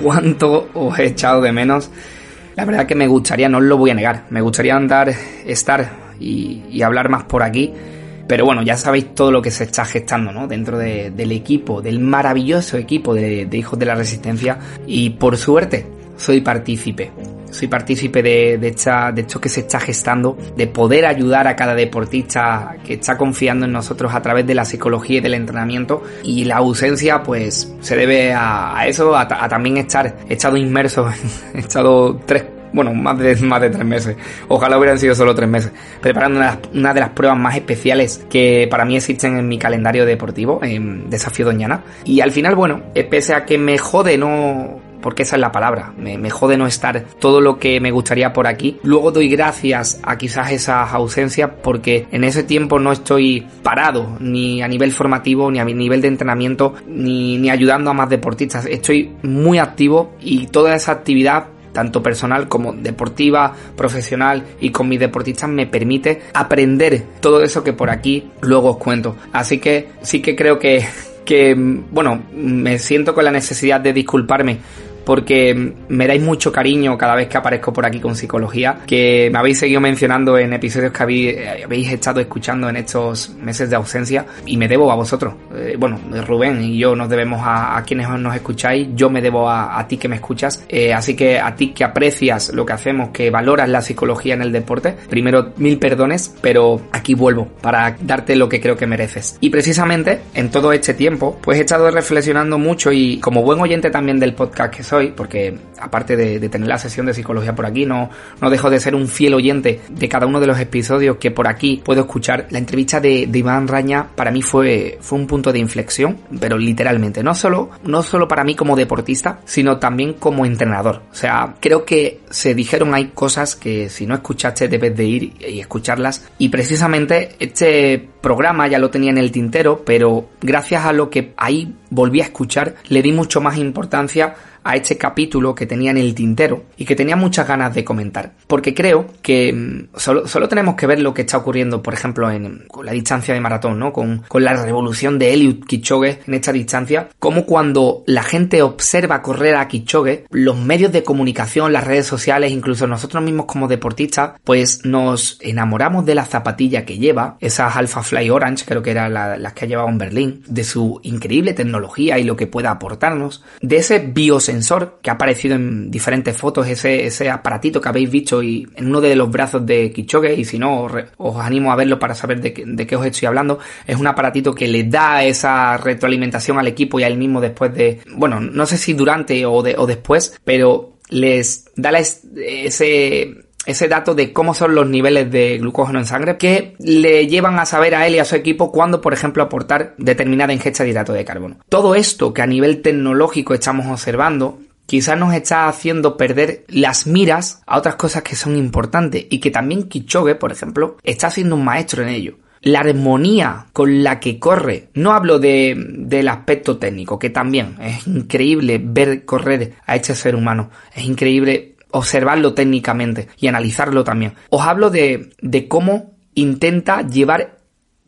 ¿Cuánto os he echado de menos? La verdad que me gustaría, no os lo voy a negar, me gustaría andar, estar y, hablar más por aquí. Pero bueno, ya sabéis todo lo que se está gestando, ¿no? Dentro de- del equipo, del maravilloso equipo de Hijos de la Resistencia. Y por suerte, soy partícipe. Soy partícipe de, de, esta, de esto que se está gestando, de poder ayudar a cada deportista que está confiando en nosotros a través de la psicología y del entrenamiento. Y la ausencia, pues, se debe a, eso, a, a también estar, he estado inmerso, he estado tres bueno, más de, más de tres meses. Ojalá hubieran sido solo tres meses. Preparando una, de las- una de las pruebas más especiales que para mí existen en mi calendario deportivo, en Desafío Doñana. Y al final, bueno, pese a que me jode no... Porque esa es la palabra, me, jode no estar todo lo que me gustaría por aquí. Luego doy gracias a quizás esas ausencias porque en ese tiempo no estoy parado, ni a nivel formativo, ni a mi nivel de entrenamiento, ni, ni ayudando a más deportistas. Estoy muy activo y toda esa actividad tanto personal como deportiva, profesional y con mis deportistas me permite aprender todo eso que por aquí luego os cuento. Así que sí que creo que, que bueno, me siento con la necesidad de disculparme porque me dais mucho cariño cada vez que aparezco por aquí con psicología, que me habéis seguido mencionando en episodios que habéis, eh, habéis estado escuchando en estos meses de ausencia y me debo a vosotros. Eh, bueno, Rubén y yo nos debemos a, quienes nos escucháis, yo me debo a, a ti que me escuchas, Eh, así que a ti que aprecias lo que hacemos, que valoras la psicología en el deporte, primero mil perdones, pero aquí vuelvo para darte lo que creo que mereces. Y precisamente en todo este tiempo, pues he estado reflexionando mucho y como buen oyente también del podcast que soy, porque aparte de, tener la sesión de psicología por aquí, no, no dejo de ser un fiel oyente de cada uno de los episodios que por aquí puedo escuchar. La entrevista de, de Iván Raña para mí fue, fue un punto de inflexión, pero literalmente, no solo, no solo para mí como deportista, sino también como entrenador. O sea, creo que se dijeron hay cosas que si no escuchaste debes de ir y escucharlas. Y precisamente este programa ya lo tenía en el tintero, pero gracias a lo que ahí volví a escuchar, le di mucho más importancia a este capítulo que tenía en el tintero y que tenía muchas ganas de comentar. Porque creo que mm, solo, solo tenemos que ver lo que está ocurriendo, por ejemplo, en, con la distancia de maratón, ¿no? Con, con la revolución de Eliud Kipchoge en esta distancia. Como cuando la gente observa correr a Kipchoge, los medios de comunicación, las redes sociales, incluso nosotros mismos como deportistas, pues nos enamoramos de la zapatilla que lleva, esas Alpha Fly Orange, creo que eran la- las que ha llevado en Berlín, de su increíble tecnología y lo que pueda aportarnos, de ese biosensor que ha aparecido en diferentes fotos, ese, ese aparatito que habéis visto y en uno de los brazos de Kipchoge, y si no, os, animo a verlo para saber de, de qué os estoy hablando, es un aparatito que le da esa retroalimentación al equipo y a él mismo después de, bueno, no sé si durante o, o después, pero les da la es- ese ese dato de cómo son los niveles de glucógeno en sangre que le llevan a saber a él y a su equipo cuándo, por ejemplo, aportar determinada ingesta de hidrato de carbono. Todo esto que a nivel tecnológico estamos observando quizás nos está haciendo perder las miras a otras cosas que son importantes y que también Kichogue, por ejemplo, está siendo un maestro en ello. La armonía con la que corre, no hablo de, del aspecto técnico, que también es increíble ver correr a este ser humano, es increíble observarlo técnicamente y analizarlo también. Os hablo de, de cómo intenta llevar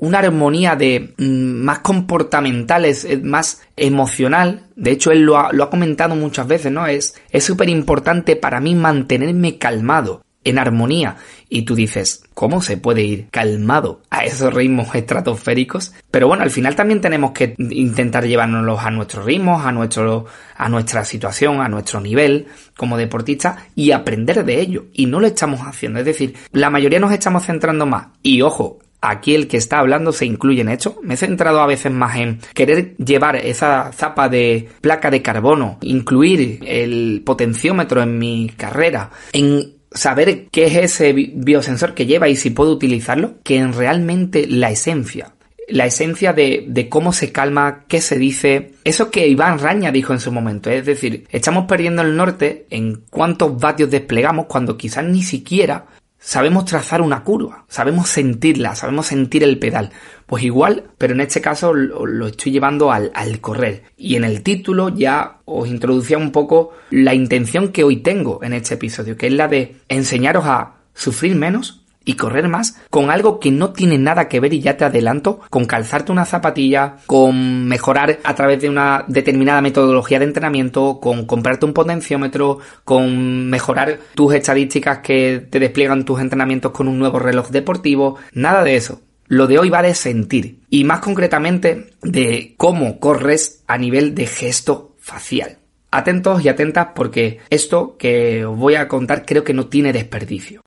una armonía de mm, más comportamentales, eh, más emocional. De hecho, él lo ha, lo ha comentado muchas veces, ¿no? Es es súper importante para mí mantenerme calmado. En armonía. Y tú dices, ¿cómo se puede ir calmado a esos ritmos estratosféricos? Pero bueno, al final también tenemos que intentar llevárnoslos a nuestros ritmos, a nuestro, a nuestra situación, a nuestro nivel como deportista y aprender de ello. Y no lo estamos haciendo. Es decir, la mayoría nos estamos centrando más. Y ojo, aquí el que está hablando se incluye en esto. Me he centrado a veces más en querer llevar esa zapa de placa de carbono, incluir el potenciómetro en mi carrera, en saber qué es ese biosensor que lleva y si puedo utilizarlo, que en realmente la esencia. La esencia de, de, cómo se calma, qué se dice. Eso que Iván Raña dijo en su momento. Es decir, estamos perdiendo el norte en cuántos vatios desplegamos cuando quizás ni siquiera sabemos trazar una curva, sabemos sentirla, sabemos sentir el pedal. Pues igual, pero en este caso lo, estoy llevando al, al, correr. Y en el título ya os introducía un poco la intención que hoy tengo en este episodio, que es la de enseñaros a sufrir menos y correr más con algo que no tiene nada que ver y ya te adelanto con calzarte una zapatilla, con mejorar a través de una determinada metodología de entrenamiento, con comprarte un potenciómetro, con mejorar tus estadísticas que te despliegan tus entrenamientos con un nuevo reloj deportivo, nada de eso. Lo de hoy va de sentir y más concretamente de cómo corres a nivel de gesto facial. Atentos y atentas porque esto que os voy a contar creo que no tiene desperdicio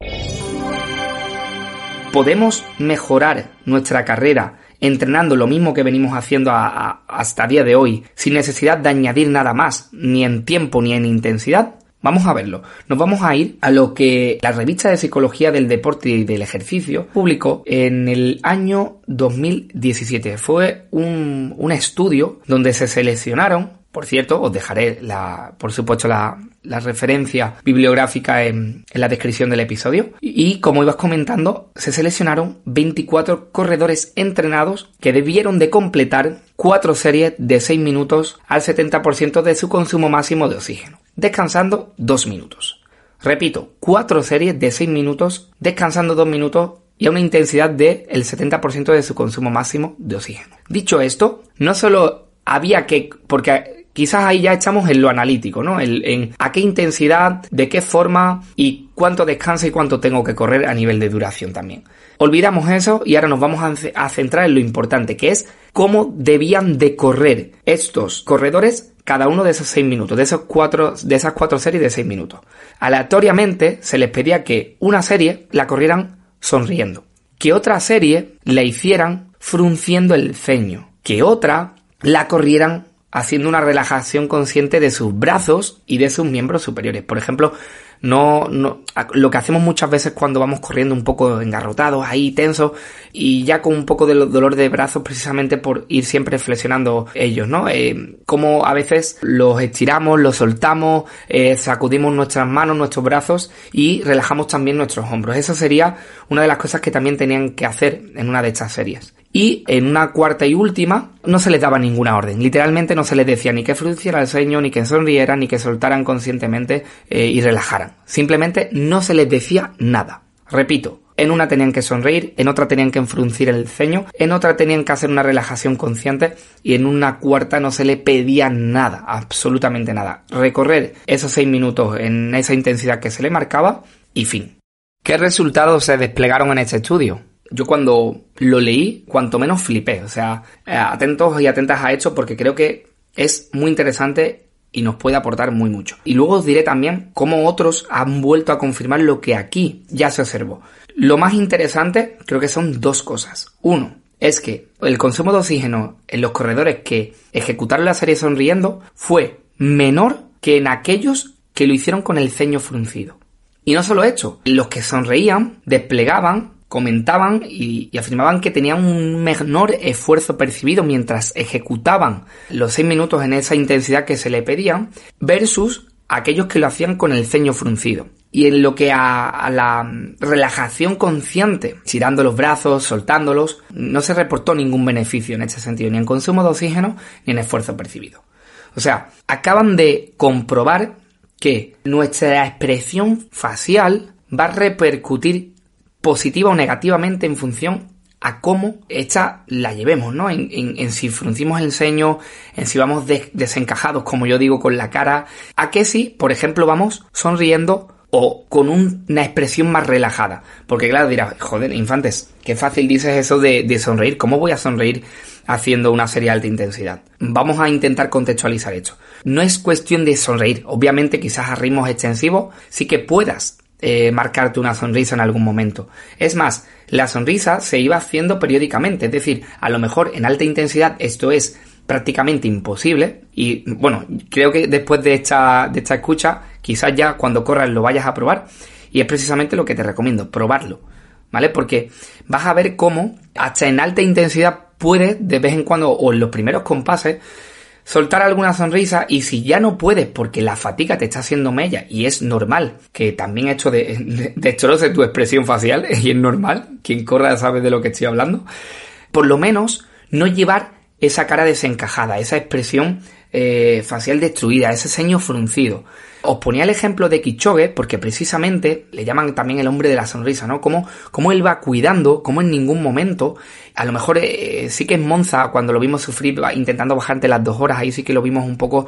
podemos mejorar nuestra carrera entrenando lo mismo que venimos haciendo hasta día de hoy, sin necesidad de añadir nada más, ni en tiempo ni en intensidad? Vamos a verlo. Nos vamos a ir a lo que la revista de psicología del deporte y del ejercicio publicó en el año 2017. Fue un, un estudio donde se seleccionaron por cierto, os dejaré la, por supuesto, la, la referencia bibliográfica en, en, la descripción del episodio. Y como ibas comentando, se seleccionaron 24 corredores entrenados que debieron de completar cuatro series de 6 minutos al 70% de su consumo máximo de oxígeno, descansando 2 minutos. Repito, cuatro series de 6 minutos, descansando 2 minutos y a una intensidad del el 70% de su consumo máximo de oxígeno. Dicho esto, no solo había que, porque Quizás ahí ya echamos en lo analítico, ¿no? en a qué intensidad, de qué forma y cuánto descansa y cuánto tengo que correr a nivel de duración también. Olvidamos eso y ahora nos vamos a centrar en lo importante, que es cómo debían de correr estos corredores cada uno de esos seis minutos, de, esos cuatro, de esas cuatro series de seis minutos. Aleatoriamente se les pedía que una serie la corrieran sonriendo, que otra serie la hicieran frunciendo el ceño, que otra la corrieran haciendo una relajación consciente de sus brazos y de sus miembros superiores. Por ejemplo, no, no, lo que hacemos muchas veces cuando vamos corriendo un poco engarrotados, ahí tensos, y ya con un poco de dolor de brazos precisamente por ir siempre flexionando ellos, ¿no? Eh, como a veces los estiramos, los soltamos, eh, sacudimos nuestras manos, nuestros brazos y relajamos también nuestros hombros. Esa sería una de las cosas que también tenían que hacer en una de estas series y en una cuarta y última no se les daba ninguna orden. Literalmente no se les decía ni que frunciera el sueño, ni que sonrieran, ni que soltaran conscientemente eh, y relajaran. Simplemente no se les decía nada. Repito, en una tenían que sonreír, en otra tenían que fruncir el ceño, en otra tenían que hacer una relajación consciente y en una cuarta no se le pedía nada, absolutamente nada. Recorrer esos seis minutos en esa intensidad que se le marcaba y fin. ¿Qué resultados se desplegaron en este estudio? Yo cuando lo leí, cuanto menos flipé. O sea, eh, atentos y atentas a esto porque creo que es muy interesante y nos puede aportar muy mucho. Y luego os diré también cómo otros han vuelto a confirmar lo que aquí ya se observó. Lo más interesante creo que son dos cosas. Uno, es que el consumo de oxígeno en los corredores que ejecutaron la serie sonriendo fue menor que en aquellos que lo hicieron con el ceño fruncido. Y no solo esto, los que sonreían desplegaban comentaban y, afirmaban que tenían un menor esfuerzo percibido mientras ejecutaban los seis minutos en esa intensidad que se le pedían versus aquellos que lo hacían con el ceño fruncido. Y en lo que a, la relajación consciente, tirando los brazos, soltándolos, no se reportó ningún beneficio en ese sentido, ni en consumo de oxígeno, ni en esfuerzo percibido. O sea, acaban de comprobar que nuestra expresión facial va a repercutir positiva o negativamente en función a cómo esta la llevemos, ¿no? En, si fruncimos el ceño, en si vamos desencajados, como yo digo, con la cara, a que si, por ejemplo, vamos sonriendo o con una expresión más relajada. Porque claro, dirás, joder, infantes, qué fácil dices eso de, de, sonreír. ¿Cómo voy a sonreír haciendo una serie de alta intensidad? Vamos a intentar contextualizar esto. No es cuestión de sonreír. Obviamente, quizás a ritmos extensivos sí que puedas eh, marcarte una sonrisa en algún momento. Es más, la sonrisa se iba haciendo periódicamente. Es decir, a lo mejor en alta intensidad esto es prácticamente imposible. Y bueno, creo que después de esta, de esta escucha, quizás ya cuando corras lo vayas a probar. Y es precisamente lo que te recomiendo, probarlo. ¿Vale? Porque vas a ver cómo hasta en alta intensidad puedes de vez en cuando o en los primeros compases soltar alguna sonrisa y si ya no puedes porque la fatiga te está haciendo mella y es normal que también hecho de, de sé tu expresión facial y es normal, quien corra sabe de lo que estoy hablando, por lo menos no llevar esa cara desencajada, esa expresión eh, facial destruida, ese ceño fruncido. Os ponía el ejemplo de Kichoge porque precisamente le llaman también el hombre de la sonrisa, ¿no? Como, como él va cuidando, como en ningún momento, a lo mejor eh, sí que es Monza, cuando lo vimos sufrir intentando bajarte las dos horas, ahí sí que lo vimos un poco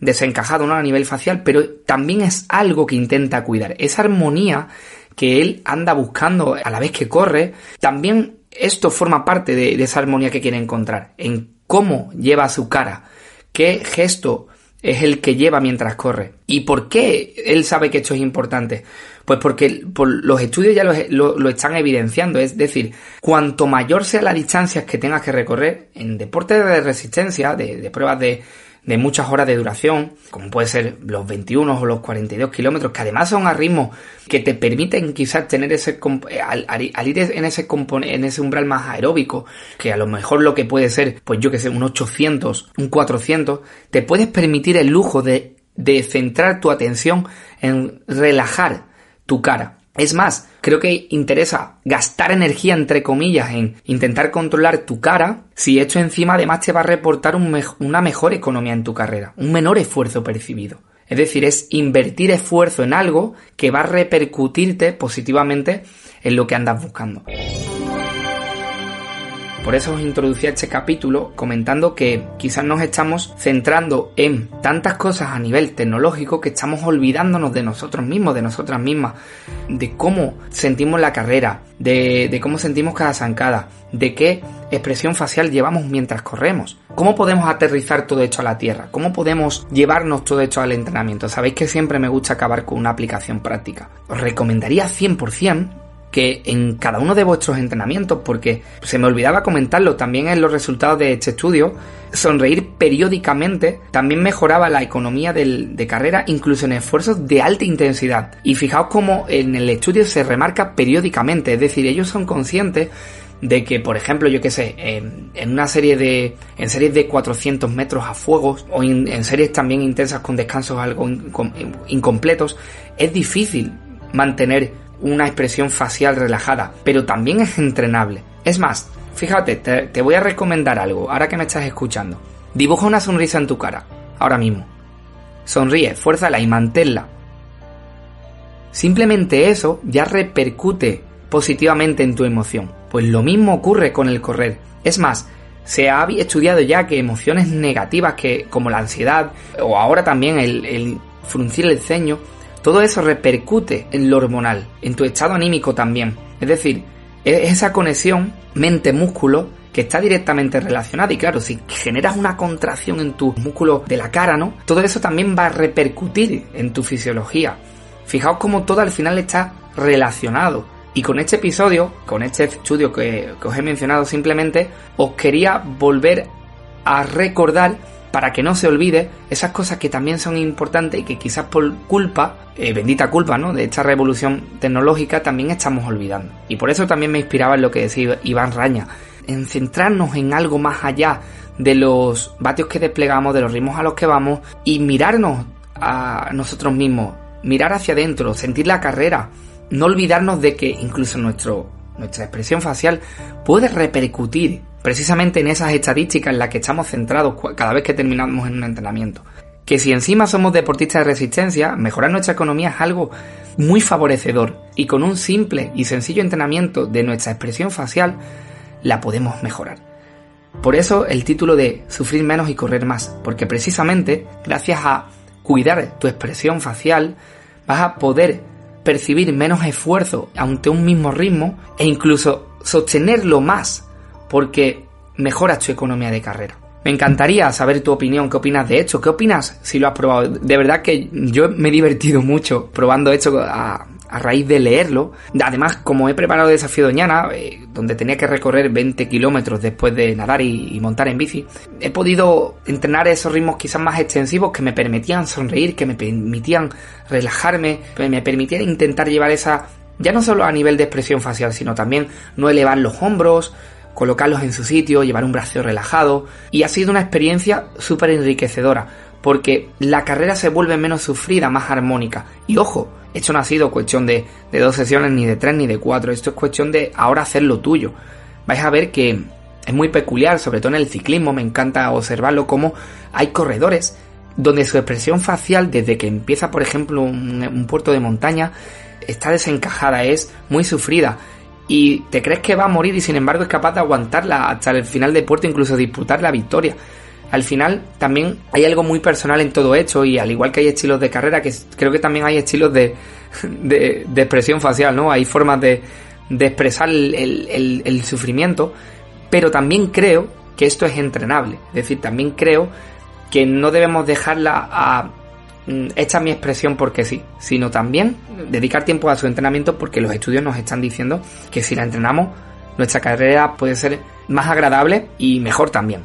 desencajado, ¿no? A nivel facial, pero también es algo que intenta cuidar. Esa armonía que él anda buscando a la vez que corre, también esto forma parte de, esa armonía que quiere encontrar, en cómo lleva su cara, qué gesto es el que lleva mientras corre. ¿Y por qué él sabe que esto es importante? Pues porque por los estudios ya lo, están evidenciando, es decir, cuanto mayor sea la distancia que tengas que recorrer en deportes de resistencia, de pruebas de, de muchas horas de duración, como puede ser los 21 o los 42 kilómetros, que además son a ritmo que te permiten quizás tener ese, al, ir en ese, en ese umbral más aeróbico, que a lo mejor lo que puede ser, pues yo que sé, un 800, un 400, te puedes permitir el lujo de centrar tu atención en relajar tu cara. Es más, creo que interesa gastar energía, entre comillas, en intentar controlar tu cara, si esto encima además te va a reportar una mejor economía en tu carrera, un menor esfuerzo percibido. Es decir, es invertir esfuerzo en algo que va a repercutirte positivamente en lo que andas buscando. Por eso os introducí a este capítulo comentando que quizás nos estamos centrando en tantas cosas a nivel tecnológico que estamos olvidándonos de nosotros mismos, de nosotras mismas, de cómo sentimos la carrera, de, cómo sentimos cada zancada, de qué expresión facial llevamos mientras corremos. ¿Cómo podemos aterrizar todo esto a la tierra? ¿Cómo podemos llevarnos todo esto al entrenamiento? Sabéis que siempre me gusta acabar con una aplicación práctica. Os recomendaría 100% que en cada uno de vuestros entrenamientos, porque se me olvidaba comentarlo también en los resultados de este estudio, sonreír periódicamente también mejoraba la economía de carrera, incluso en esfuerzos de alta intensidad. Y fijaos cómo en el estudio se remarca periódicamente, es decir, ellos son conscientes de que, por ejemplo, yo qué sé, en, una serie de, en series de 400 metros a fuego o en series también intensas con descansos algo incompletos, es difícil mantener una expresión facial relajada, pero también es entrenable. Es más, fíjate, te, voy a recomendar algo, ahora que me estás escuchando. Dibuja una sonrisa en tu cara, ahora mismo. Sonríe, fuérzala y manténla. Simplemente eso ya repercute positivamente en tu emoción. Pues lo mismo ocurre con el correr. Es más, se ha estudiado ya que emociones negativas que, como la ansiedad o ahora también el, el fruncir el ceño todo eso repercute en lo hormonal, en tu estado anímico también. Es decir, es esa conexión mente-músculo que está directamente relacionada y claro, si generas una contracción en tus músculos de la cara, ¿no? Todo eso también va a repercutir en tu fisiología. Fijaos cómo todo al final está relacionado. Y con este episodio, con este estudio que, que os he mencionado simplemente, os quería volver a recordar para que no se olvide esas cosas que también son importantes y que quizás por culpa, eh, bendita culpa, ¿no? De esta revolución tecnológica también estamos olvidando. Y por eso también me inspiraba en lo que decía Iván Raña, en centrarnos en algo más allá de los vatios que desplegamos, de los ritmos a los que vamos y mirarnos a nosotros mismos, mirar hacia adentro, sentir la carrera, no olvidarnos de que incluso nuestro, nuestra expresión facial puede repercutir precisamente en esas estadísticas en las que estamos centrados cada vez que terminamos en un entrenamiento. Que si encima somos deportistas de resistencia, mejorar nuestra economía es algo muy favorecedor y con un simple y sencillo entrenamiento de nuestra expresión facial la podemos mejorar. Por eso el título de Sufrir menos y correr más, porque precisamente gracias a cuidar tu expresión facial vas a poder percibir menos esfuerzo ante un mismo ritmo e incluso sostenerlo más porque mejoras tu economía de carrera. Me encantaría saber tu opinión, qué opinas de esto, qué opinas si lo has probado. De verdad que yo me he divertido mucho probando esto a, raíz de leerlo. Además, como he preparado desafío Doñana, eh, donde tenía que recorrer 20 kilómetros después de nadar y, montar en bici, he podido entrenar esos ritmos quizás más extensivos que me permitían sonreír, que me permitían relajarme, que me permitían intentar llevar esa, ya no solo a nivel de expresión facial, sino también no elevar los hombros, colocarlos en su sitio, llevar un brazo relajado y ha sido una experiencia súper enriquecedora porque la carrera se vuelve menos sufrida, más armónica. Y ojo, esto no ha sido cuestión de, dos sesiones, ni de tres, ni de cuatro, esto es cuestión de ahora hacer lo tuyo. Vais a ver que es muy peculiar, sobre todo en el ciclismo, me encanta observarlo como hay corredores donde su expresión facial, desde que empieza, por ejemplo, un puerto de montaña, está desencajada, es muy sufrida y te crees que va a morir y sin embargo es capaz de aguantarla hasta el final de puerto, incluso disputar la victoria. Al final también hay algo muy personal en todo esto y al igual que hay estilos de carrera, que creo que también hay estilos de, de, expresión facial, ¿no? Hay formas de, de expresar el, el sufrimiento, pero también creo que esto es entrenable. Es decir, también creo que no debemos dejarla a esta es mi expresión porque sí, sino también dedicar tiempo a su entrenamiento porque los estudios nos están diciendo que si la entrenamos, nuestra carrera puede ser más agradable y mejor también.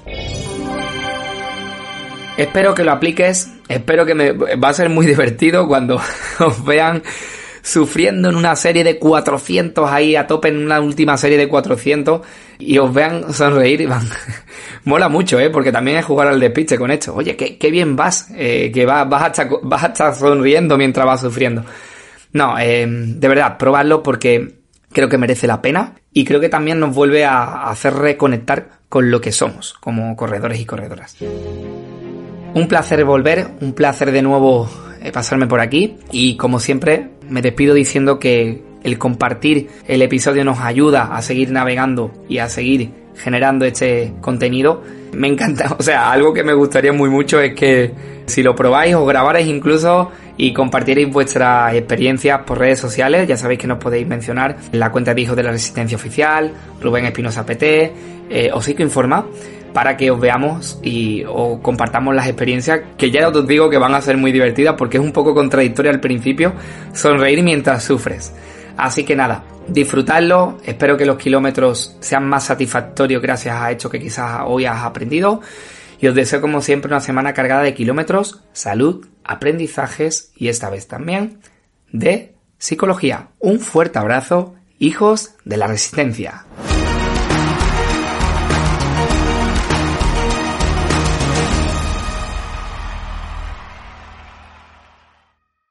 Espero que lo apliques, espero que me va a ser muy divertido cuando os vean sufriendo en una serie de 400 ahí a tope en una última serie de 400 y os vean sonreír y van. Mola mucho, ¿eh? Porque también es jugar al despiste con esto. Oye, qué, bien vas, eh, que vas, vas, a estar, vas sonriendo mientras vas sufriendo. No, eh, de verdad, probarlo porque creo que merece la pena y creo que también nos vuelve a hacer reconectar con lo que somos como corredores y corredoras. Un placer volver, un placer de nuevo pasarme por aquí y como siempre me despido diciendo que el compartir el episodio nos ayuda a seguir navegando y a seguir generando este contenido. Me encanta, o sea, algo que me gustaría muy mucho es que si lo probáis o grabarais incluso y compartierais vuestras experiencias por redes sociales, ya sabéis que nos podéis mencionar en la cuenta de Hijos de la Resistencia Oficial, Rubén Espinosa PT, eh, o Informa para que os veamos y o compartamos las experiencias que ya os digo que van a ser muy divertidas porque es un poco contradictorio al principio sonreír mientras sufres. Así que nada, disfrutadlo, espero que los kilómetros sean más satisfactorios gracias a esto que quizás hoy has aprendido y os deseo como siempre una semana cargada de kilómetros, salud, aprendizajes y esta vez también de psicología. Un fuerte abrazo, hijos de la resistencia.